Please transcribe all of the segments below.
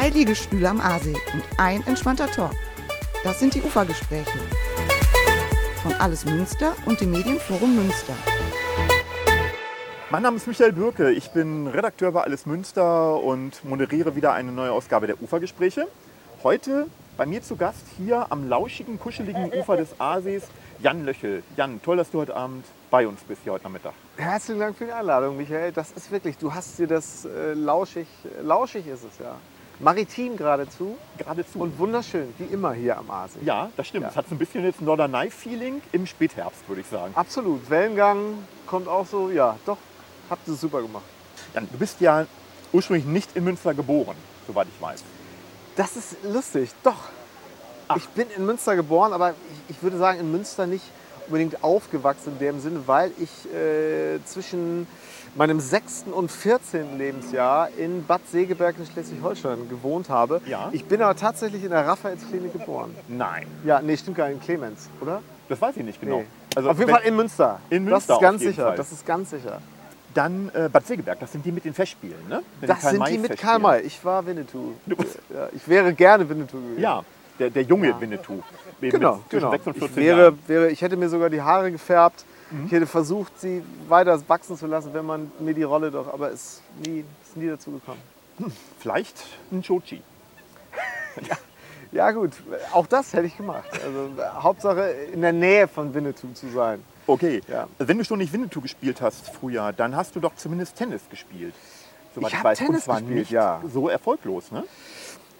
Zwei Liegestühle am Aasee und ein entspannter Talk. Das sind die Ufergespräche. Von Alles Münster und dem Medienforum Münster. Mein Name ist Michael Bürke, ich bin Redakteur bei Alles Münster und moderiere wieder eine neue Ausgabe der Ufergespräche. Heute bei mir zu Gast hier am lauschigen, kuscheligen Ufer des Aasees Jan Löchel. Jan, toll, dass du heute Abend bei uns bist, hier heute Nachmittag. Herzlichen Dank für die Einladung, Michael. Das ist wirklich, du hast dir das äh, lauschig, lauschig ist es ja. Maritim geradezu. Geradezu. Und wunderschön, wie immer hier am Aasee. Ja, das stimmt. Ja. Es hat so ein bisschen jetzt Norderney-Feeling im Spätherbst, würde ich sagen. Absolut. Wellengang kommt auch so, ja, doch, habt ihr super gemacht. Jan, du bist ja ursprünglich nicht in Münster geboren, soweit ich weiß. Das ist lustig, doch. Ach. Ich bin in Münster geboren, aber ich, ich würde sagen, in Münster nicht unbedingt aufgewachsen in dem Sinne, weil ich äh, zwischen meinem 6. und 14. Lebensjahr in Bad Segeberg in Schleswig-Holstein gewohnt habe. Ja. Ich bin aber tatsächlich in der Raphaelsklinik geboren. Nein, Ja, nee, stimmt gar nicht, in Clemens, oder? das weiß ich nicht genau. Nee. Also auf jeden Fall in Münster. In Das Münster ist ganz sicher. Fall. Das ist ganz sicher. Dann äh, Bad Segeberg, das sind die mit den Festspielen, ne? Mit Das sind die mit Karl May. Ich war Winnetou. Ja, ich wäre gerne Winnetou gewesen. Ja, der, der junge Ja. Winnetou. Genau, genau. 6 und Ich 14 wäre, wäre, ich hätte mir sogar die Haare gefärbt. Mhm. Ich hätte versucht, sie weiter wachsen zu lassen, wenn man mir die Rolle doch, aber es ist nie, ist nie dazu gekommen. Vielleicht ein Chochi. Ja gut, auch das hätte ich gemacht. Also Hauptsache in der Nähe von Winnetou zu sein. Okay, Ja. wenn du schon nicht Winnetou gespielt hast früher, dann hast du doch zumindest Tennis gespielt. Soweit Ich hab weiß. Und Tennis zwar gespielt, nicht ja. so erfolglos, ne?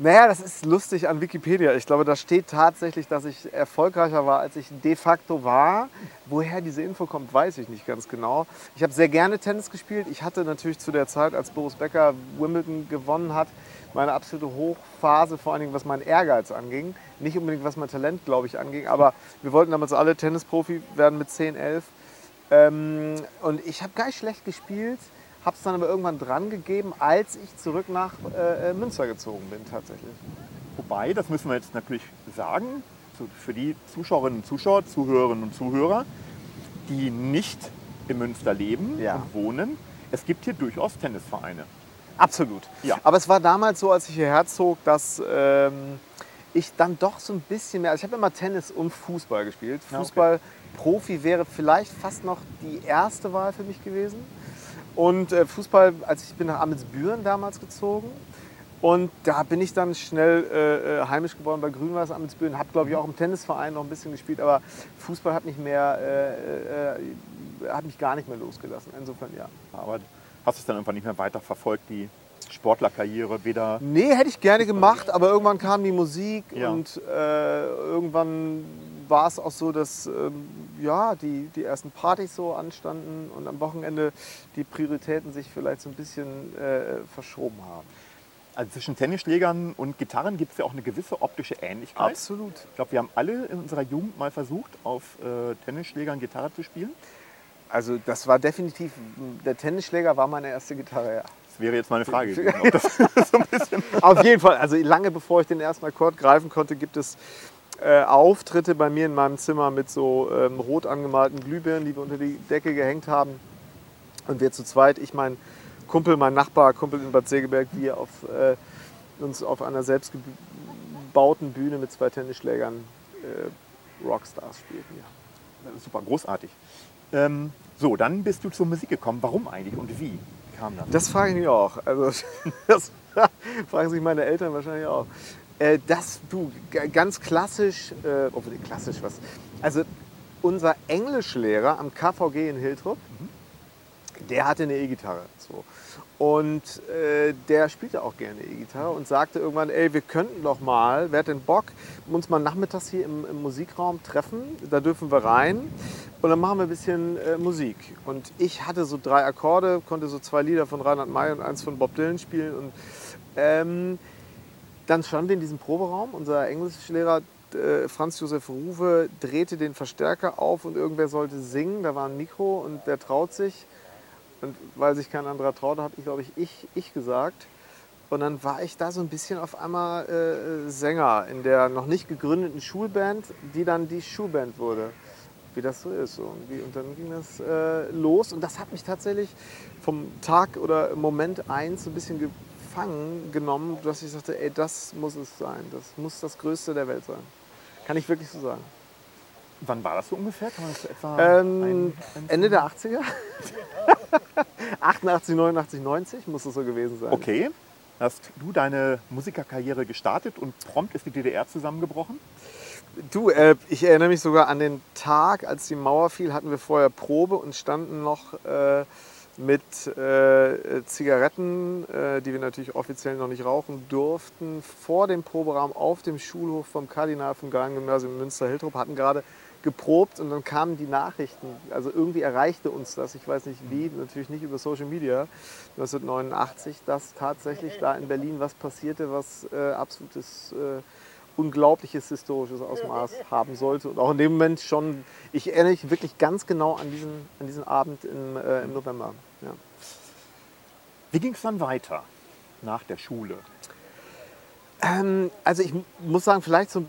Naja, das ist lustig an Wikipedia. Ich glaube, da steht tatsächlich, dass ich erfolgreicher war, als ich de facto war. Woher diese Info kommt, weiß ich nicht ganz genau. Ich habe sehr gerne Tennis gespielt. Ich hatte natürlich zu der Zeit, als Boris Becker Wimbledon gewonnen hat, meine absolute Hochphase, vor allen Dingen was meinen Ehrgeiz anging. Nicht unbedingt was mein Talent, glaube ich, anging. Aber wir wollten damals alle Tennisprofi werden mit 10, 11. Ähm, und ich habe gar nicht schlecht gespielt, habe es dann aber irgendwann dran gegeben, als ich zurück nach äh, äh, Münster gezogen bin tatsächlich. Wobei, das müssen wir jetzt natürlich sagen, für die Zuschauerinnen und Zuschauer, Zuhörerinnen und Zuhörer, die nicht in Münster leben Ja. und wohnen, es gibt hier durchaus Tennisvereine. Absolut. Ja. Aber es war damals so, als ich hierher zog, dass ähm, ich dann doch so ein bisschen mehr, also ich habe immer Tennis und Fußball gespielt. Ja, okay. Fußball Profi wäre vielleicht fast noch die erste Wahl für mich gewesen. Und äh, Fußball, als ich bin nach Amelsbüren damals gezogen. Und da bin ich dann schnell äh, äh, heimisch geworden bei Grünweiß Amelsbüren. Habe, glaube ich, auch im Tennisverein noch ein bisschen gespielt. Aber Fußball hat mich, mehr, äh, äh, hat mich gar nicht mehr losgelassen. Insofern ja. Aber hast es dann irgendwann nicht mehr weiter verfolgt, die Sportlerkarriere, weder Nee, hätte ich gerne gemacht, aber irgendwann kam die Musik Ja. und äh, irgendwann war es auch so, dass ähm, ja, die, die ersten Partys so anstanden und am Wochenende die Prioritäten sich vielleicht so ein bisschen äh, verschoben haben. Also zwischen Tennisschlägern und Gitarren gibt es ja auch eine gewisse optische Ähnlichkeit. Absolut. Ich glaube, wir haben alle in unserer Jugend mal versucht, auf äh, Tennisschlägern Gitarre zu spielen. Also das war definitiv, der Tennisschläger war meine erste Gitarre, ja. Das wäre jetzt meine Frage gewesen. Ob das so Auf jeden Fall, also lange bevor ich den ersten Akkord greifen konnte, gibt es äh, Auftritte bei mir in meinem Zimmer mit so ähm, rot angemalten Glühbirnen, die wir unter die Decke gehängt haben. Und wir zu zweit, ich, mein Kumpel, mein Nachbar, Kumpel in Bad Segeberg, wir auf, äh, uns auf einer selbstgebauten Bühne mit zwei Tennisschlägern äh, Rockstars spielten. Ja. super großartig. Ähm, so, dann bist du zur Musik gekommen. Warum eigentlich und wie kam das? Das frage ich mich auch. Also, das fragen sich meine Eltern wahrscheinlich auch. Äh, das, du, ganz klassisch, äh, obwohl klassisch was. Also, unser Englischlehrer am KVG in Hiltrup, der hatte eine E-Gitarre. So. Und äh, der spielte auch gerne E-Gitarre und sagte irgendwann, ey, wir könnten doch mal, wer hat denn Bock, uns mal nachmittags hier im, im Musikraum treffen, da dürfen wir rein und dann machen wir ein bisschen äh, Musik. Und ich hatte so drei Akkorde, konnte so zwei Lieder von Reinhard May und eins von Bob Dylan spielen und ähm, dann standen wir in diesem Proberaum. Unser Englischlehrer äh, Franz Josef Ruwe drehte den Verstärker auf und irgendwer sollte singen. Da war ein Mikro und der traut sich. Und weil sich kein anderer traute, habe ich, glaube ich, ich, ich gesagt. Und dann war ich da so ein bisschen auf einmal äh, Sänger in der noch nicht gegründeten Schulband, die dann die Schulband wurde. Wie das so ist. Und, wie, und dann ging das äh, los. Und das hat mich tatsächlich vom Tag oder Moment eins so ein bisschen gefangen genommen, dass ich sagte, ey, das muss es sein. Das muss das Größte der Welt sein. Kann ich wirklich so sagen. Wann war das so ungefähr? Kann man das etwa Ähm, Ende der 80er? 88, 89, 90 muss es so gewesen sein. Okay. Hast du deine Musikerkarriere gestartet und prompt ist die DDR zusammengebrochen? Du, äh, ich erinnere mich sogar an den Tag, als die Mauer fiel, hatten wir vorher Probe und standen noch äh, mit äh, Zigaretten, äh, die wir natürlich offiziell noch nicht rauchen durften, vor dem Proberaum auf dem Schulhof vom Kardinal vom Gymnasium Münster-Hiltrup, hatten gerade geprobt und dann kamen die Nachrichten. Also irgendwie erreichte uns das, ich weiß nicht wie, natürlich nicht über Social Media, 1989, dass tatsächlich da in Berlin was passierte, was äh, absolutes äh, unglaubliches historisches Ausmaß haben sollte. Und auch in dem Moment schon, ich erinnere mich wirklich ganz genau an diesen, an diesen Abend im, äh, im November. Wie ging es dann weiter nach der Schule? Ähm, also ich muss sagen, vielleicht so,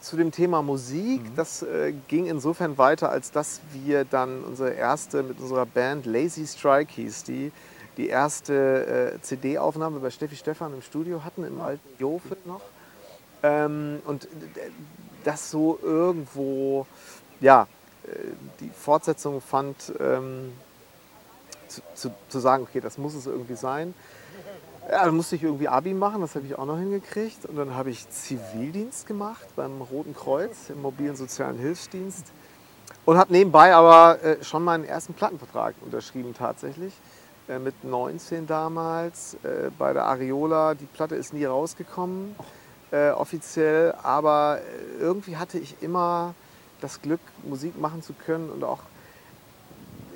zu dem Thema Musik, das äh, ging insofern weiter, als dass wir dann unsere erste mit unserer Band Lazy Strike hieß die, die erste äh, CD-Aufnahme bei Steffi Stefan im Studio hatten, im alten Jofe noch. Ähm, und d- das so irgendwo, ja, äh, die Fortsetzung fand, ähm, zu, zu, sagen, okay, das muss es irgendwie sein. Ja, dann musste ich irgendwie Abi machen, das habe ich auch noch hingekriegt. Und dann habe ich Zivildienst gemacht beim Roten Kreuz im mobilen sozialen Hilfsdienst. Und habe nebenbei aber äh, schon meinen ersten Plattenvertrag unterschrieben tatsächlich. Äh, mit 19 damals äh, bei der Areola. Die Platte ist nie rausgekommen, äh, offiziell. Aber äh, irgendwie hatte ich immer das Glück, Musik machen zu können und auch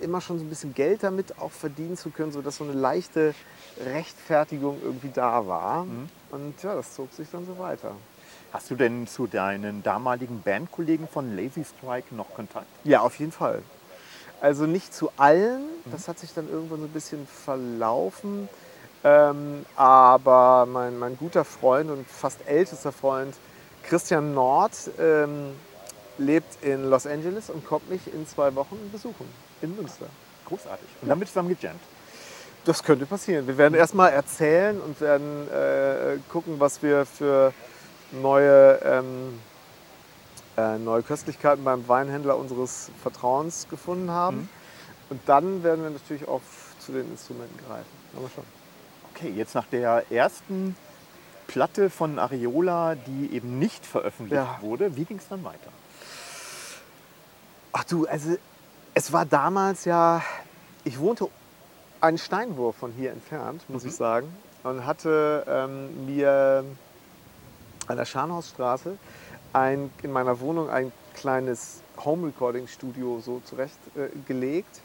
immer schon so ein bisschen Geld damit auch verdienen zu können, sodass so eine leichte Rechtfertigung irgendwie da war. Und ja, das zog sich dann so weiter. Hast du denn zu deinen damaligen Bandkollegen von Lazy Strike noch Kontakt? Ja, auf jeden Fall. Also nicht zu allen, das hat sich dann irgendwann so ein bisschen verlaufen. Ähm, aber mein, mein guter Freund und fast ältester Freund Christian Nord ähm, lebt in Los Angeles und kommt mich in zwei Wochen besuchen in Münster. Großartig. Und dann wird zusammen gejammt. Das könnte passieren. Wir werden erstmal erzählen und werden äh, gucken, was wir für neue, ähm, äh, neue Köstlichkeiten beim Weinhändler unseres Vertrauens gefunden haben. Und dann werden wir natürlich auch zu den Instrumenten greifen. Aber schon. Okay, jetzt nach der ersten Platte von Areola, die eben nicht veröffentlicht Ja. wurde, wie ging es dann weiter? Ach du, also es war damals ja, ich wohnte einen Steinwurf von hier entfernt, muss ich sagen, und hatte ähm, mir an der Scharnhausstraße ein, in meiner Wohnung ein kleines Home-Recording-Studio so zurechtgelegt,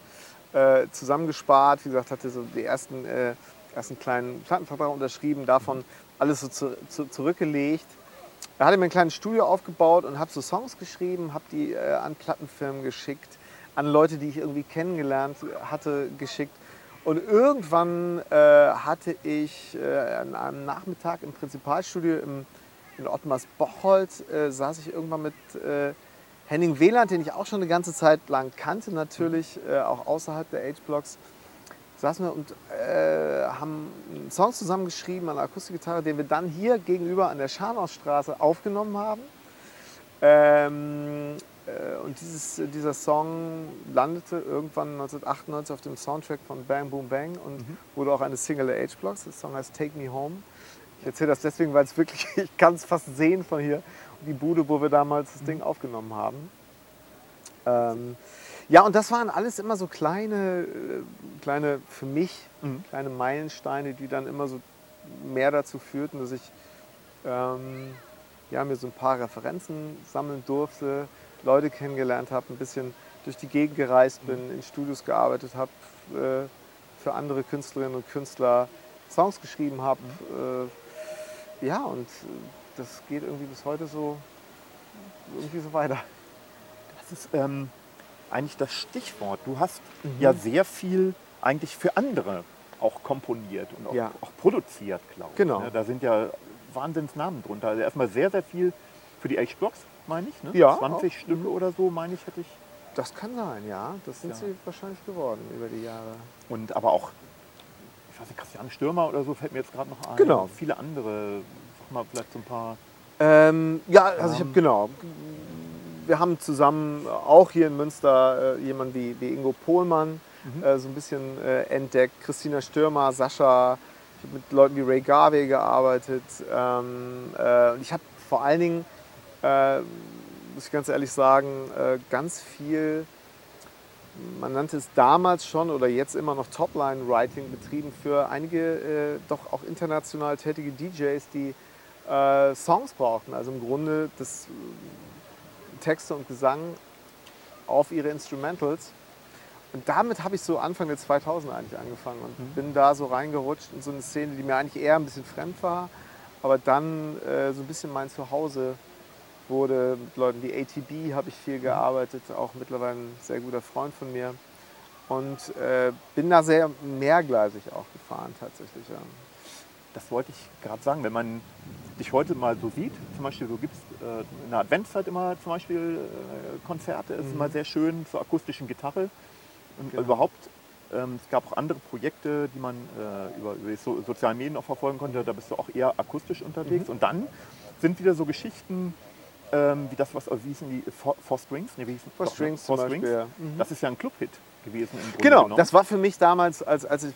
äh, äh, zusammengespart, wie gesagt, hatte so die ersten, äh, ersten kleinen Plattenvertrag unterschrieben, davon alles so zu, zu, zurückgelegt. Da hatte mir ein kleines Studio aufgebaut und habe so Songs geschrieben, habe die äh, an Plattenfirmen geschickt, an Leute, die ich irgendwie kennengelernt hatte, geschickt. Und irgendwann äh, hatte ich äh, an einem Nachmittag im Prinzipalstudio im, in Ottmars Bocholt, äh, saß ich irgendwann mit äh, Henning Wieland, den ich auch schon eine ganze Zeit lang kannte, natürlich, äh, auch außerhalb der H-Blocks saßen wir und äh, haben einen Song zusammengeschrieben an der Akustikgitarre, den wir dann hier gegenüber an der Scharnhausstraße aufgenommen haben. Ähm, äh, und dieses, dieser Song landete irgendwann 1998 auf dem Soundtrack von Bang Boom Bang und wurde auch eine Single der H-Blocks. Der Song heißt Take Me Home. Ich erzähle das deswegen, weil es wirklich, ich kann es fast sehen von hier, die Bude, wo wir damals das Ding aufgenommen haben. Ähm, ja, und das waren alles immer so kleine, äh, kleine für mich, Mhm. kleine Meilensteine, die dann immer so mehr dazu führten, dass ich ähm, ja, mir so ein paar Referenzen sammeln durfte, Leute kennengelernt habe, ein bisschen durch die Gegend gereist bin, in Studios gearbeitet habe, äh, für andere Künstlerinnen und Künstler Songs geschrieben habe. Äh, ja, und äh, das geht irgendwie bis heute so, irgendwie so weiter. Das ist ähm, eigentlich das Stichwort. Du hast Mhm. ja sehr viel eigentlich für andere auch komponiert und auch, Ja. auch produziert, glaube ich. Genau. ne? Da sind ja Wahnsinnsnamen drunter. Also erstmal sehr, sehr viel für die H-Blocks, meine ich. Ne? Ja, 20 Stücke oder so, meine ich, hätte ich. Das kann sein, ja. Das sind Ja. sie wahrscheinlich geworden über die Jahre. Und aber auch weiß nicht, Christian Stürmer oder so fällt mir jetzt gerade noch ein. Genau. Viele andere. Sag mal vielleicht so ein paar. Ähm, ja, also ich habe Ähm. genau. Wir haben zusammen auch hier in Münster äh, jemanden wie, wie Ingo Pohlmann Mhm. äh, so ein bisschen äh, entdeckt. Christina Stürmer, Sascha. Ich habe mit Leuten wie Ray Garvey gearbeitet. Ähm, äh, und ich habe vor allen Dingen, äh, muss ich ganz ehrlich sagen, äh, ganz viel, man nannte es damals schon oder jetzt immer noch Topline-Writing betrieben für einige äh, doch auch international tätige DJs, die äh, Songs brauchten. Also im Grunde das äh, Texte und Gesang auf ihre Instrumentals. Und damit habe ich so Anfang der 2000er eigentlich angefangen und bin da so reingerutscht in so eine Szene, die mir eigentlich eher ein bisschen fremd war, aber dann äh, so ein bisschen mein Zuhause wurde. Mit Leuten wie ATB habe ich viel gearbeitet, auch mittlerweile ein sehr guter Freund von mir. Und äh, bin da sehr mehrgleisig auch gefahren tatsächlich. Ja. Das wollte ich gerade sagen. Wenn man dich heute mal so sieht, zum Beispiel, so gibt es äh, in der Adventszeit immer zum Beispiel äh, Konzerte, ist Mhm. immer sehr schön zur akustischen Gitarre. Und Genau. überhaupt, ähm, es gab auch andere Projekte, die man äh, über, über die so sozialen Medien auch verfolgen konnte. Da bist du auch eher akustisch unterwegs. Mhm. Und dann sind wieder so Geschichten, ähm, wie das, was, wie hießen die, Four, Four Strings? Nee, wie hießen Four Strings Four Strings. Beispiel. Mhm. Das ist ja ein Clubhit gewesen im Grunde Genau, genommen. das war für mich damals, als, als ich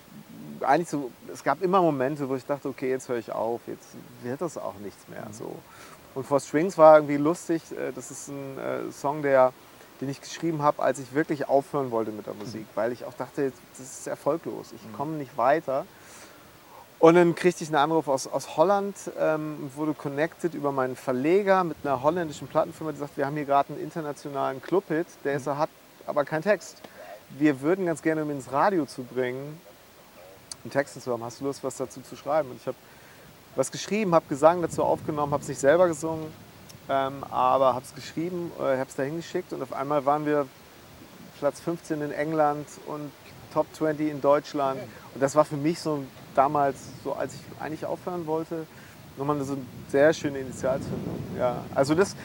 eigentlich so, es gab immer Momente, wo ich dachte, okay, jetzt höre ich auf, jetzt wird das auch nichts mehr. So. Und For Strings war irgendwie lustig, äh, das ist ein äh, Song, der, den ich geschrieben habe, als ich wirklich aufhören wollte mit der Musik, weil ich auch dachte, das ist erfolglos, ich komme nicht weiter. Und dann kriegte ich einen Anruf aus, aus Holland ähm, wurde connected über meinen Verleger mit einer holländischen Plattenfirma, die sagt, wir haben hier gerade einen internationalen Clubhit, der ist, hat aber keinen Text. Wir würden ganz gerne, um ihn ins Radio zu bringen, einen Text zu haben. Hast du Lust, was dazu zu schreiben? Und ich habe was geschrieben, habe Gesang dazu aufgenommen, habe es nicht selber gesungen, ähm, aber habe es geschrieben, äh, habe es dahin geschickt und auf einmal waren wir Platz 15 in England und Top 20 in Deutschland. Und das war für mich so damals, so als ich eigentlich aufhören wollte, nochmal so eine sehr schöne Initialzündung. Ja, also das,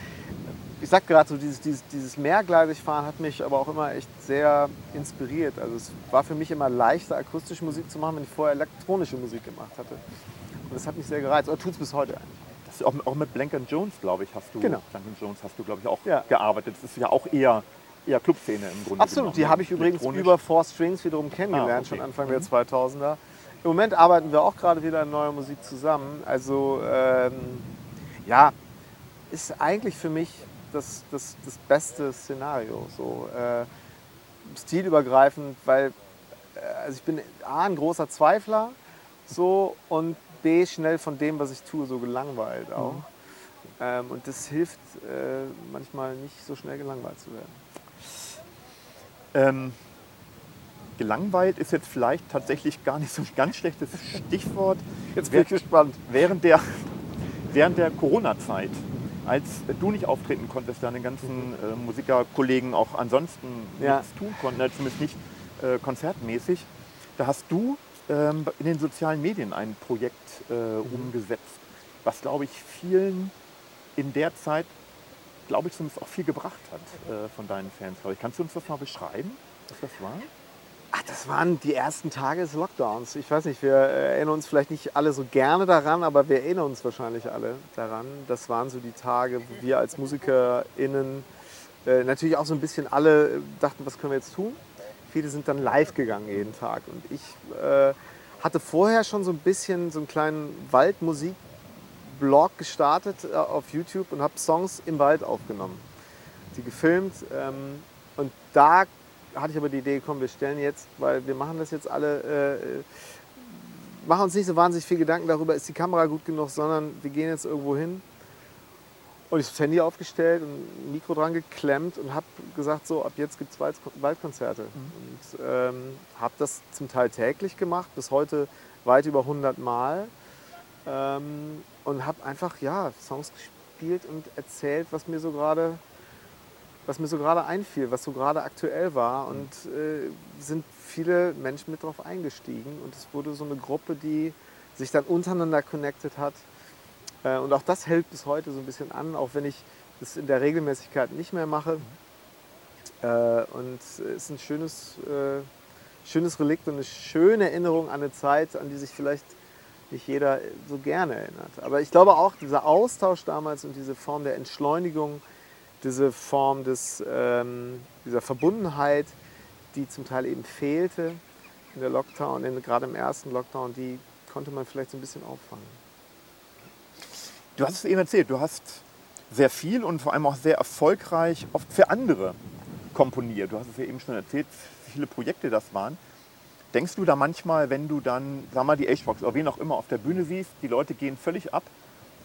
ich sag gerade so, dieses, dieses, dieses Mehrgleisigfahren hat mich aber auch immer echt sehr inspiriert. Also es war für mich immer leichter, akustische Musik zu machen, wenn ich vorher elektronische Musik gemacht hatte. Und das hat mich sehr gereizt, oder tut es bis heute eigentlich. Das auch, auch mit Blank Jones, glaube ich, hast du. Genau. Blank Jones hast du, glaube ich, auch Ja. gearbeitet. Das ist ja auch eher, eher Clubszene im Grunde. Absolut, genommen, die ne? habe ich übrigens über Four Strings wiederum kennengelernt, Ah, okay. schon Anfang Mhm. der 2000er. Im Moment arbeiten wir auch gerade wieder an neuer Musik zusammen. Also ähm, ja, ist eigentlich für mich das, das, das beste Szenario. So, äh, stilübergreifend, weil äh, also ich bin A, ein großer Zweifler so, und B, schnell von dem, was ich tue, so gelangweilt auch. Ähm, und das hilft äh, manchmal nicht so schnell gelangweilt zu werden. Ähm, gelangweilt ist jetzt vielleicht tatsächlich gar nicht so ein ganz schlechtes Stichwort. Jetzt bin ich gespannt. Während der, während der Corona-Zeit, als du nicht auftreten konntest, deine ganzen äh, Musikerkollegen auch ansonsten Ja. nichts tun konnten, also zumindest nicht äh, konzertmäßig, da hast du ähm, in den sozialen Medien ein Projekt äh, umgesetzt, was, glaube ich, vielen in der Zeit, glaube ich, zumindest auch viel gebracht hat äh, von deinen Fans. ich. Kannst du uns das mal beschreiben, was das war? Ach, das waren die ersten Tage des Lockdowns. Ich weiß nicht, wir äh, erinnern uns vielleicht nicht alle so gerne daran, aber wir erinnern uns wahrscheinlich alle daran. Das waren so die Tage, wo wir als MusikerInnen äh, natürlich auch so ein bisschen alle äh, dachten, was können wir jetzt tun? Viele sind dann live gegangen jeden Tag. Und ich äh, hatte vorher schon so ein bisschen so einen kleinen Waldmusik-Blog gestartet äh, auf YouTube und habe Songs im Wald aufgenommen, die gefilmt. Ähm, und da hatte ich aber die Idee, komm, wir stellen jetzt, weil wir machen das jetzt alle, äh, machen uns nicht so wahnsinnig viel Gedanken darüber, ist die Kamera gut genug, sondern wir gehen jetzt irgendwo hin. Und ich habe das Handy aufgestellt und ein Mikro dran geklemmt und habe gesagt, so ab jetzt gibt es Waldkonzerte. Und ähm, habe das zum Teil täglich gemacht, bis heute weit über 100 Mal. Ähm, und habe einfach ja, Songs gespielt und erzählt, was mir so gerade was mir so gerade einfiel, was so gerade aktuell war. Und äh, sind viele Menschen mit drauf eingestiegen. Und es wurde so eine Gruppe, die sich dann untereinander connected hat. Äh, und auch das hält bis heute so ein bisschen an, auch wenn ich das in der Regelmäßigkeit nicht mehr mache. Äh, und es ist ein schönes, äh, schönes Relikt und eine schöne Erinnerung an eine Zeit, an die sich vielleicht nicht jeder so gerne erinnert. Aber ich glaube auch, dieser Austausch damals und diese Form der Entschleunigung, diese Form des, ähm, dieser Verbundenheit, die zum Teil eben fehlte in der Lockdown, in, gerade im ersten Lockdown, die konnte man vielleicht so ein bisschen auffangen. Du hast es eben erzählt, du hast sehr viel und vor allem auch sehr erfolgreich oft für andere komponiert. Du hast es ja eben schon erzählt, wie viele Projekte das waren. Denkst du da manchmal, wenn du dann, sag mal, die H-Box oder wen auch immer auf der Bühne siehst, die Leute gehen völlig ab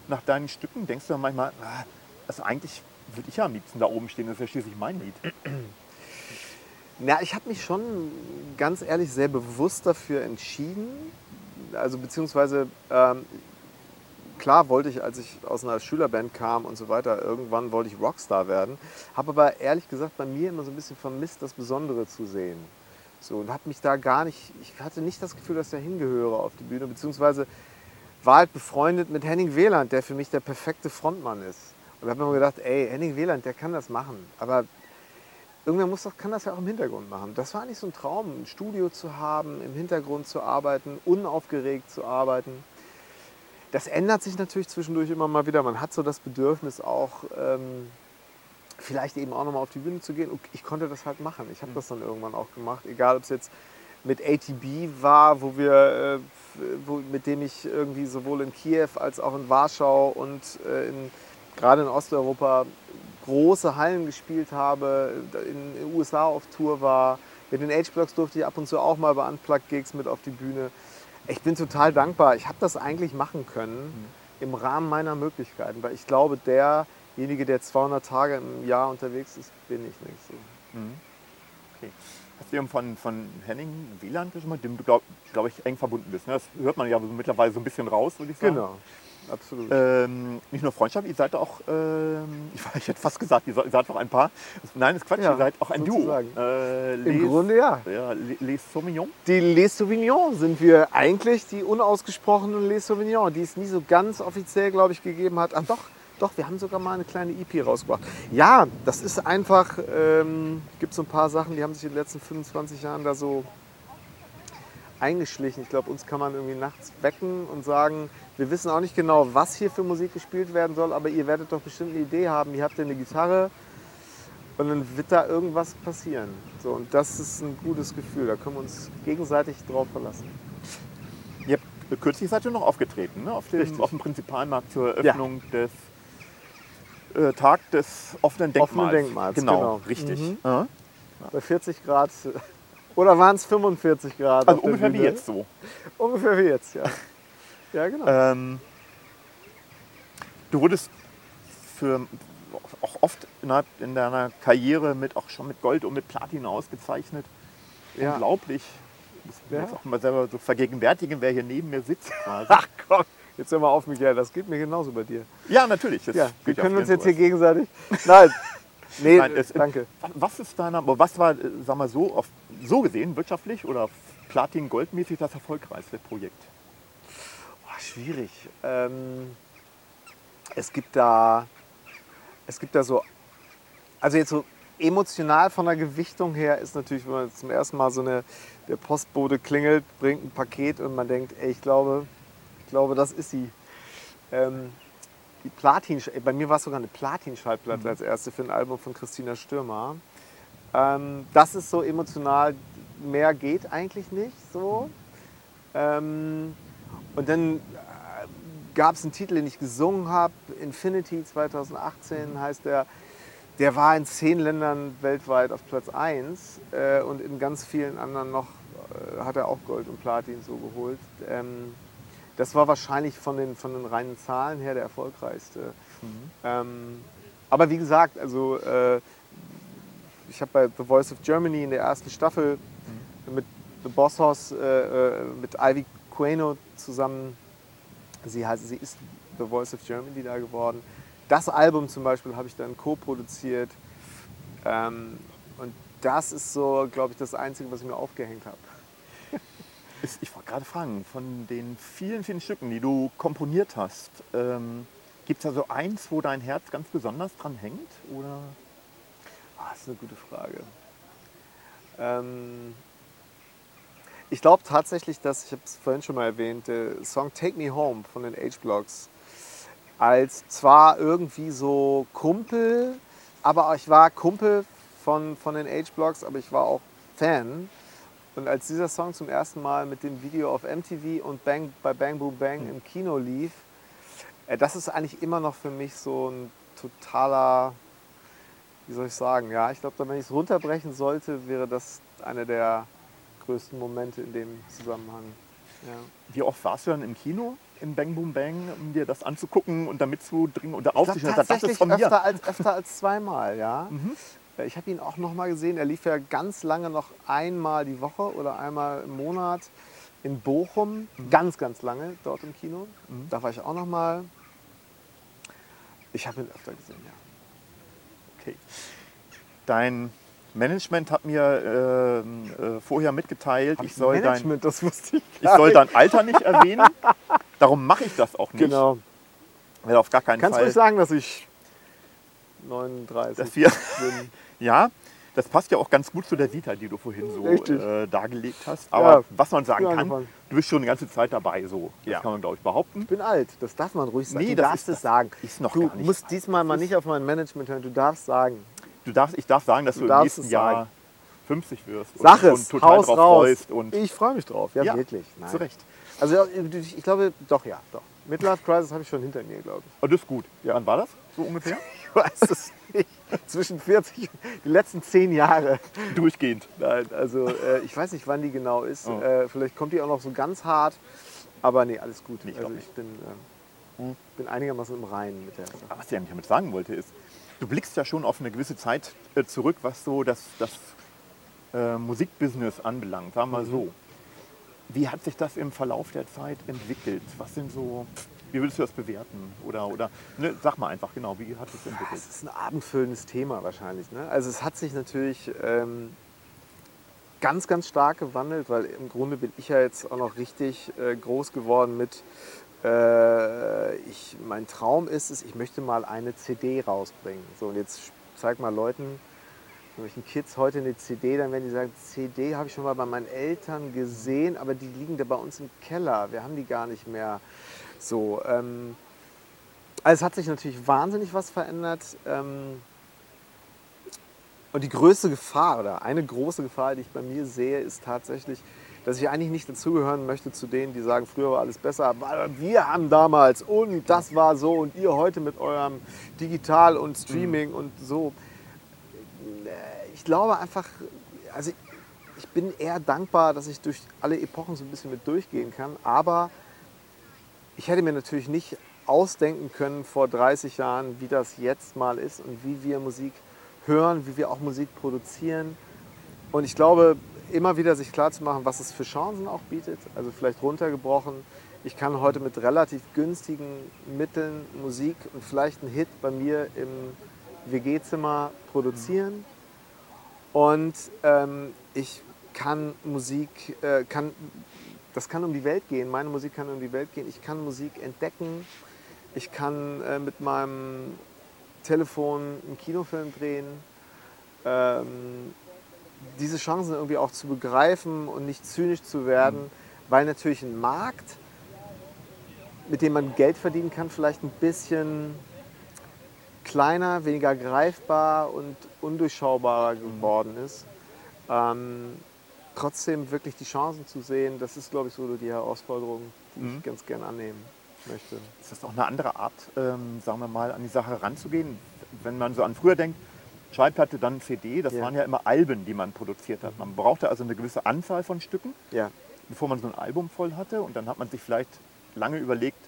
nach deinen Stücken, denkst du dann manchmal, ah, also eigentlich würde ich ja am liebsten da oben stehen, das ist ja schließlich mein Lied. Na, ich habe mich schon ganz ehrlich sehr bewusst dafür entschieden. Also beziehungsweise ähm, klar wollte ich, als ich aus einer Schülerband kam und so weiter, irgendwann wollte ich Rockstar werden. Habe aber ehrlich gesagt bei mir immer so ein bisschen vermisst, das Besondere zu sehen. So, und habe mich da gar nicht, ich hatte nicht das Gefühl, dass ich da hingehöre auf die Bühne, beziehungsweise war halt befreundet mit Henning Wieland, der für mich der perfekte Frontmann ist. Und habe mir gedacht, ey, Henning Wieland, der kann das machen. Aber irgendwer muss doch, kann das ja auch im Hintergrund machen. Das war eigentlich so ein Traum, ein Studio zu haben, im Hintergrund zu arbeiten, unaufgeregt zu arbeiten. Das ändert sich natürlich zwischendurch immer mal wieder. Man hat so das Bedürfnis auch, ähm, vielleicht eben auch nochmal auf die Bühne zu gehen. Und ich konnte das halt machen. Ich habe das dann irgendwann auch gemacht. Egal, ob es jetzt mit ATB war, wo wir, äh, wo, mit dem ich irgendwie sowohl in Kiew als auch in Warschau und äh, in, gerade in Osteuropa große Hallen gespielt habe, in den USA auf Tour war. Mit den H-Blocks durfte ich ab und zu auch mal bei Unplugged-Gigs mit auf die Bühne. Ich bin total dankbar. Ich habe das eigentlich machen können mhm. im Rahmen meiner Möglichkeiten, weil ich glaube, derjenige, der 200 Tage im Jahr unterwegs ist, bin ich nicht so. Mhm. Okay. Hast du eben von, von Henning Wieland schon mal, dem du, glaube glaub ich, eng verbunden bist. Ne? Das hört man ja mittlerweile so ein bisschen raus, würde ich sagen. Genau. Absolut. Ähm, nicht nur Freundschaft, ihr seid auch, ähm, ich, hätte fast gesagt, ihr seid, ihr seid auch ein Paar. Nein, das ist Quatsch, Ja, ihr seid auch ein sozusagen. Duo. Äh, Im Les- Grunde ja. Ja, Les- Sauvignons. Die Les Sauvignons sind wir eigentlich die unausgesprochenen Les Sauvignons, die es nie so ganz offiziell, glaube ich, gegeben hat. Ach doch, doch, wir haben sogar mal eine kleine EP rausgebracht. Ja, das ist einfach, ähm, gibt so ein paar Sachen, die haben sich in den letzten 25 Jahren da so eingeschlichen. Ich glaube, uns kann man irgendwie nachts wecken und sagen, wir wissen auch nicht genau, was hier für Musik gespielt werden soll, aber ihr werdet doch bestimmt eine Idee haben. Ihr habt ja eine Gitarre und dann wird da irgendwas passieren. So, und das ist ein gutes Gefühl. Da können wir uns gegenseitig drauf verlassen. Ihr habt, kürzlich seid ihr noch aufgetreten, ne? auf, dem, auf dem Prinzipalmarkt zur Eröffnung des äh, Tag des offenen Denkmals. Offenen Denkmals, Genau, genau. richtig. Mhm. Ja. Bei 40 Grad. Oder waren es 45 Grad? Also ungefähr wie jetzt so. Ungefähr wie jetzt, ja. Ja, genau. Ähm, du wurdest für auch oft innerhalb in deiner Karriere mit auch schon mit Gold und mit Platin ausgezeichnet. Ja. Unglaublich. Ich muss Ja. jetzt auch mal selber so vergegenwärtigen, wer hier neben mir sitzt. Ach komm, jetzt hör mal auf, Michael. Das geht mir genauso bei dir. ja, natürlich. Ja, wir können uns jetzt hier gegenseitig. Nein, nee, Nein, es- danke. Was ist deiner, was war, äh, sag mal so, auf, so gesehen, wirtschaftlich oder Platin-Goldmäßig das erfolgreichste Projekt? Schwierig. Ähm, es gibt da, es gibt da so, also jetzt so emotional von der Gewichtung her ist natürlich, wenn man zum ersten Mal so eine, der Postbote klingelt, bringt ein Paket und man denkt, ey, ich glaube, ich glaube, das ist sie. Ähm, die Platin, bei mir war es sogar eine Platin-Schallplatte als erste für ein Album von Christina Stürmer. Ähm, das ist so emotional, mehr geht eigentlich nicht so. Ähm, und dann gab es einen Titel, den ich gesungen habe, Infinity 2018 heißt der. Der war in zehn Ländern weltweit auf Platz 1 äh, und in ganz vielen anderen noch äh, hat er auch Gold und Platin so geholt. Ähm, das war wahrscheinlich von den, von den reinen Zahlen her der erfolgreichste. Ähm, aber wie gesagt, also äh, ich habe bei The Voice of Germany in der ersten Staffel mit The Boss Hoss, äh, äh, mit Ivy Queno zusammen, sie, heißt, sie ist The Voice of Germany da geworden. Das Album zum Beispiel habe ich dann co-produziert. Ähm, und das ist so, glaube ich, das Einzige, was ich mir aufgehängt habe. Ich wollte gerade fragen, von den vielen, vielen Stücken, die du komponiert hast, ähm, gibt es da so eins, wo dein Herz ganz besonders dran hängt? Oder? Ah, das ist eine gute Frage. Ähm, Ich glaube tatsächlich, dass, ich habe es vorhin schon mal erwähnt, der Song Take Me Home von den H-Blocks als zwar irgendwie so Kumpel, aber ich war Kumpel von, von den H-Blocks, aber ich war auch Fan. Und als dieser Song zum ersten Mal mit dem Video auf MTV und Bang, bei Bang Boom Bang im Kino lief, äh, das ist eigentlich immer noch für mich so ein totaler, wie soll ich sagen, ja, ich glaube, wenn ich es runterbrechen sollte, wäre das einer der größten Momente in dem Zusammenhang. Ja. Wie oft warst du dann im Kino in Bang Boom Bang, um dir das anzugucken und da mitzudringen oder Ich glaub, aufzustellen? Das ist tatsächlich von mir. öfter als, öfter als zweimal, ja. Mhm. Ich habe ihn auch noch mal gesehen. Er lief ja ganz lange noch einmal die Woche oder einmal im Monat in Bochum. Ganz, ganz lange dort im Kino. Mhm. Da war ich auch noch mal. Ich habe ihn öfter gesehen, ja. Okay. Dein Management hat mir ähm, äh, vorher mitgeteilt, ich soll, dein, ich. ich soll dein Alter nicht erwähnen. Darum mache ich das auch nicht. Genau. Weil auf gar keinen Kannst du Fall. ruhig sagen, dass ich 39 Dass wir, bin? ja, das passt ja auch ganz gut zu der Vita, die du vorhin so äh, dargelegt hast. Aber Ja, was man sagen kann, angefangen. du bist schon eine ganze Zeit dabei. So. Das Ja. kann man, glaube ich, behaupten. Ich bin alt, das darf man ruhig sagen. Nee, du das darfst ist- es sagen. ist noch du gar nicht musst alt. diesmal mal nicht auf mein Management hören, du darfst sagen. Du darfst, ich darf sagen, dass Du du, im nächsten Jahr sagen. 50 wirst. und Sag es, total haus drauf raus. freust. Und ich freue mich drauf, ja, Ja, wirklich. Nein. zu Recht. Also ja, ich glaube, doch, ja, doch. Midlife Crisis habe ich schon hinter mir, glaube ich. Oh, das ist gut. Wann war das? So ungefähr? Ich weiß es nicht. Zwischen 40, die letzten zehn Jahre. Durchgehend. Nein, also äh, ich weiß nicht, wann die genau ist. Oh. Äh, vielleicht kommt die auch noch so ganz hart. Aber nee, alles gut. Nee, ich also ich bin, äh, bin einigermaßen im Reinen mit der Sache. Aber was ich eigentlich damit sagen wollte, ist, du blickst ja schon auf eine gewisse Zeit äh, zurück, was so das, das äh, Musikbusiness anbelangt. Sagen wir mal so. Wie hat sich das im Verlauf der Zeit entwickelt? Was sind so, wie würdest du das bewerten? Oder, oder ne, sag mal einfach genau, wie hat es sich entwickelt? Es ist ein abendfüllendes Thema wahrscheinlich. Ne? Also es hat sich natürlich ähm, ganz, ganz stark gewandelt, weil im Grunde bin ich ja jetzt auch noch richtig äh, groß geworden mit, äh, ich, mein Traum ist es, ich möchte mal eine CD rausbringen. So, und jetzt zeig mal Leuten, welchen Kids heute eine CD, dann werden die sagen, CD habe ich schon mal bei meinen Eltern gesehen, aber die liegen da bei uns im Keller. Wir haben die gar nicht mehr so. Ähm, also es hat sich natürlich wahnsinnig was verändert. Ähm, und die größte Gefahr oder eine große Gefahr, die ich bei mir sehe, ist tatsächlich, dass ich eigentlich nicht dazugehören möchte zu denen, die sagen, früher war alles besser, aber wir haben damals und das war so und ihr heute mit eurem Digital und Streaming und so. Ich glaube einfach, also ich bin eher dankbar, dass ich durch alle Epochen so ein bisschen mit durchgehen kann, aber ich hätte mir natürlich nicht ausdenken können vor 30 Jahren, wie das jetzt mal ist und wie wir Musik hören, wie wir auch Musik produzieren. Und ich glaube, immer wieder sich klarzumachen, was es für Chancen auch bietet. Also vielleicht runtergebrochen. Ich kann heute mit relativ günstigen Mitteln Musik und vielleicht einen Hit bei mir im WG-Zimmer produzieren. Und ähm, ich kann Musik, äh, kann, das kann um die Welt gehen. Meine Musik kann um die Welt gehen. Ich kann Musik entdecken. Ich kann äh, mit meinem Telefon einen Kinofilm drehen. Ähm, diese Chancen irgendwie auch zu begreifen und nicht zynisch zu werden, weil natürlich ein Markt, mit dem man Geld verdienen kann, vielleicht ein bisschen kleiner, weniger greifbar und undurchschaubarer geworden ist. Ähm, trotzdem wirklich die Chancen zu sehen, das ist, glaube ich, so die Herausforderung, die Mhm. ich ganz gern annehmen möchte. Ist das auch eine andere Art, ähm, sagen wir mal, an die Sache ranzugehen? Wenn man so an früher denkt, Schallplatte, dann CD, das Ja. waren ja immer Alben, die man produziert hat. Man brauchte also eine gewisse Anzahl von Stücken, Ja, bevor man so ein Album voll hatte. Und dann hat man sich vielleicht lange überlegt,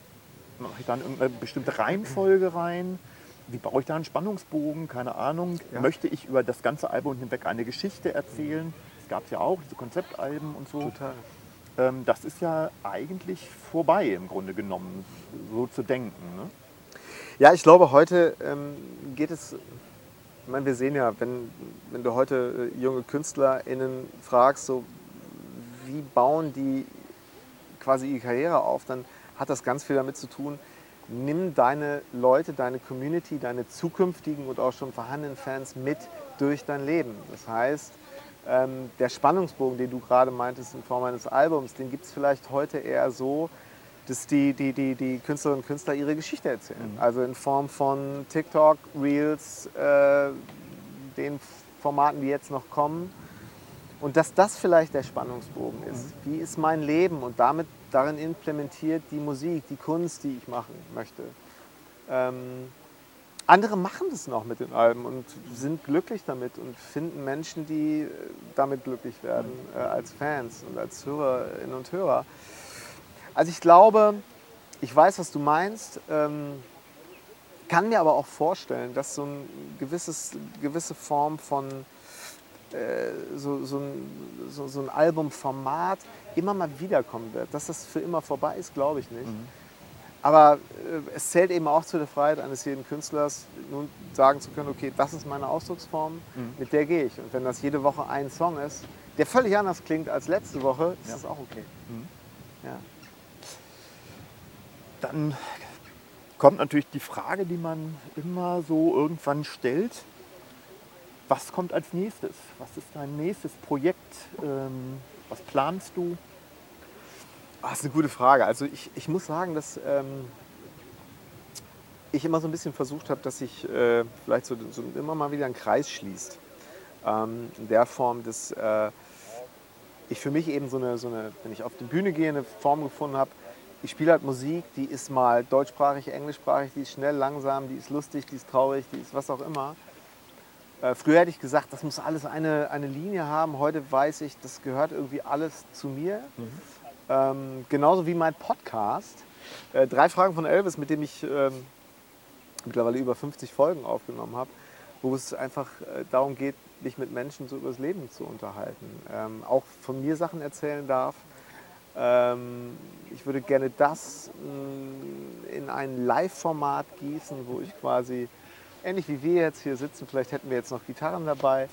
mache ich dann irgendeine bestimmte Reihenfolge rein? Wie baue ich da einen Spannungsbogen? Keine Ahnung. Ja. Möchte ich über das ganze Album hinweg eine Geschichte erzählen? Es gab ja auch diese Konzeptalben und so. total. Ähm, das ist ja eigentlich vorbei im Grunde genommen, so zu denken. Ne? Ja, ich glaube, heute ähm, geht es, ich meine, wir sehen ja, wenn, wenn du heute äh, junge KünstlerInnen fragst, so, wie bauen die quasi ihre Karriere auf, dann hat das ganz viel damit zu tun, nimm deine Leute, deine Community, deine zukünftigen und auch schon vorhandenen Fans mit durch dein Leben. Das heißt, ähm, der Spannungsbogen, den du gerade meintest in Form eines Albums, den gibt es vielleicht heute eher so, dass die, die, die, die Künstlerinnen und Künstler ihre Geschichte erzählen. Also in Form von TikTok, Reels, äh, den Formaten, die jetzt noch kommen. Und dass das vielleicht der Spannungsbogen ist. Wie ist mein Leben und damit darin implementiert die Musik, die Kunst, die ich machen möchte. Ähm, andere machen das noch mit den Alben und sind glücklich damit und finden Menschen, die äh, damit glücklich werden, äh, als Fans und als Hörerinnen und Hörer. Also ich glaube, ich weiß, was du meinst, ähm, kann mir aber auch vorstellen, dass so eine gewisses, gewisse Form von äh, so, so, ein, so, so ein Albumformat immer mal wiederkommen wird. Dass das für immer vorbei ist, glaube ich nicht. Aber äh, es zählt eben auch zu der Freiheit eines jeden Künstlers, nun sagen zu können, okay, das ist meine Ausdrucksform, mit der gehe ich. Und wenn das jede Woche ein Song ist, der völlig anders klingt als letzte Woche, ist das auch okay. Ja. Dann kommt natürlich die Frage, die man immer so irgendwann stellt. Was kommt als nächstes? Was ist dein nächstes Projekt? Ähm, was planst du? Ah, das ist eine gute Frage. Also ich, ich muss sagen, dass ähm, ich immer so ein bisschen versucht habe, dass sich äh, vielleicht so, so immer mal wieder ein Kreis schließt. Ähm, in der Form, dass äh, ich für mich eben so eine, so eine, wenn ich auf die Bühne gehe, eine Form gefunden habe. Ich spiele halt Musik, die ist mal deutschsprachig, englischsprachig, die ist schnell, langsam, die ist lustig, die ist traurig, die ist was auch immer. Äh, früher hätte ich gesagt, das muss alles eine, eine Linie haben. Heute weiß ich, das gehört irgendwie alles zu mir. Ähm, genauso wie mein Podcast. Äh, drei Fragen von Elvis, mit dem ich ähm, mittlerweile über 50 Folgen aufgenommen habe, wo es einfach äh, darum geht, mich mit Menschen so über das Leben zu unterhalten. Ähm, auch von mir Sachen erzählen darf. Ähm, ich würde gerne das mh, in ein Live-Format gießen, wo ich quasi, ähnlich wie wir jetzt hier sitzen, vielleicht hätten wir jetzt noch Gitarren dabei,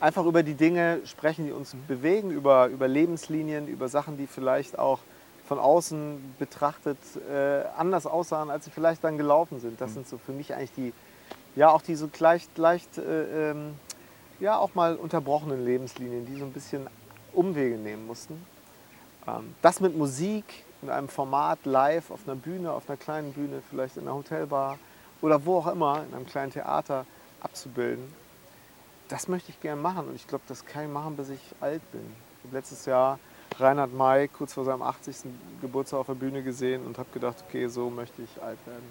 einfach über die Dinge sprechen, die uns bewegen, über, über Lebenslinien, über Sachen, die vielleicht auch von außen betrachtet äh, anders aussahen, als sie vielleicht dann gelaufen sind. Das sind so für mich eigentlich die, ja auch diese leicht, leicht äh, ähm, ja auch mal unterbrochenen Lebenslinien, die so ein bisschen Umwege nehmen mussten. Ähm, das mit Musik in einem Format live auf einer Bühne, auf einer kleinen Bühne, vielleicht in einer Hotelbar oder wo auch immer, in einem kleinen Theater abzubilden, das möchte ich gerne machen und ich glaube, das kann ich machen, bis ich alt bin. Ich habe letztes Jahr Reinhard May kurz vor seinem 80. Geburtstag auf der Bühne gesehen und habe gedacht, okay, so möchte ich alt werden.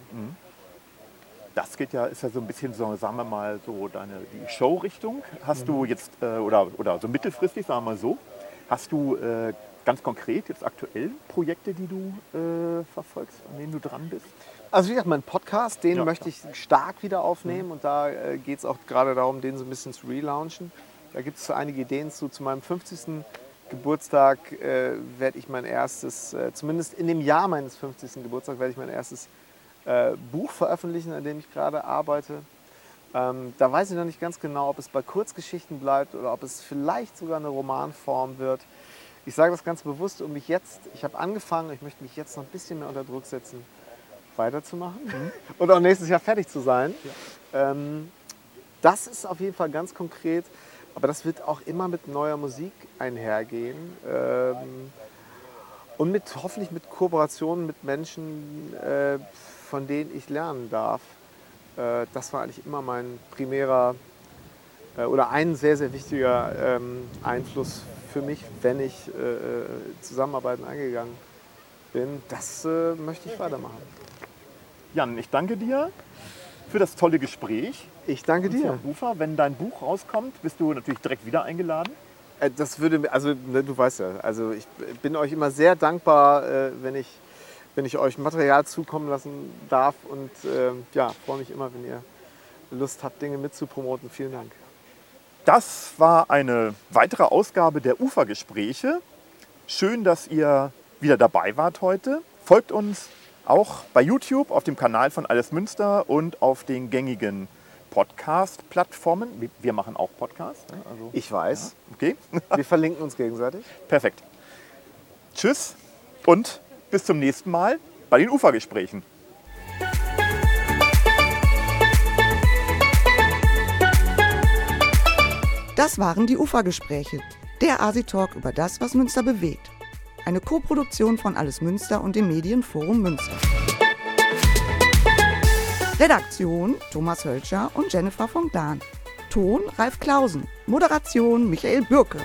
Das geht ja, ist ja so ein bisschen so, sagen wir mal, so deine die Showrichtung. Hast du jetzt, äh, oder, oder so mittelfristig, sagen wir mal so, hast du äh, ganz konkret jetzt aktuell Projekte, die du äh, verfolgst, an denen du dran bist? Also wie gesagt, mein Podcast, den Ja, möchte ich stark wieder aufnehmen und da äh, geht es auch gerade darum, den so ein bisschen zu relaunchen. Da gibt es einige Ideen zu. Zu meinem 50. Geburtstag äh, werde ich mein erstes, äh, zumindest in dem Jahr meines 50. Geburtstags, werde ich mein erstes äh, Buch veröffentlichen, an dem ich gerade arbeite. Ähm, da weiß ich noch nicht ganz genau, ob es bei Kurzgeschichten bleibt oder ob es vielleicht sogar eine Romanform wird. Ich sage das ganz bewusst, um mich jetzt, ich habe angefangen, ich möchte mich jetzt noch ein bisschen mehr unter Druck setzen, weiterzumachen und auch nächstes Jahr fertig zu sein. Ähm, das ist auf jeden Fall ganz konkret, aber das wird auch immer mit neuer Musik einhergehen ähm, und mit hoffentlich mit Kooperationen mit Menschen, äh, von denen ich lernen darf. Äh, das war eigentlich immer mein primärer äh, oder ein sehr, sehr wichtiger ähm, Einfluss für mich, wenn ich äh, äh, Zusammenarbeiten eingegangen bin. Das äh, möchte ich weitermachen. Jan, ich danke dir für das tolle Gespräch. Ich danke dir. Ufer, wenn dein Buch rauskommt, bist du natürlich direkt wieder eingeladen. Äh, Das würde mir, also ne, du weißt ja, also ich bin euch immer sehr dankbar, äh, wenn ich, wenn ich euch Material zukommen lassen darf und äh, ja, freue mich immer, wenn ihr Lust habt, Dinge mitzupromoten. Vielen Dank. Das war eine weitere Ausgabe der Ufergespräche. Schön, dass ihr wieder dabei wart heute. Folgt uns auch bei YouTube auf dem Kanal von Alles Münster und auf den gängigen Podcast-Plattformen. Wir- machen auch Podcasts. ne? Also, Ich weiß. okay, Wir verlinken uns gegenseitig. perfekt. Tschüss und bis zum nächsten Mal bei den Ufergesprächen. Das waren die Ufergespräche, der Asi-Talk über das, was Münster bewegt. Eine Koproduktion von Alles Münster und dem Medienforum Münster. Redaktion Thomas Hölscher und Jennifer von Dahn. Ton Ralf Klausen. Moderation Michael Bürke.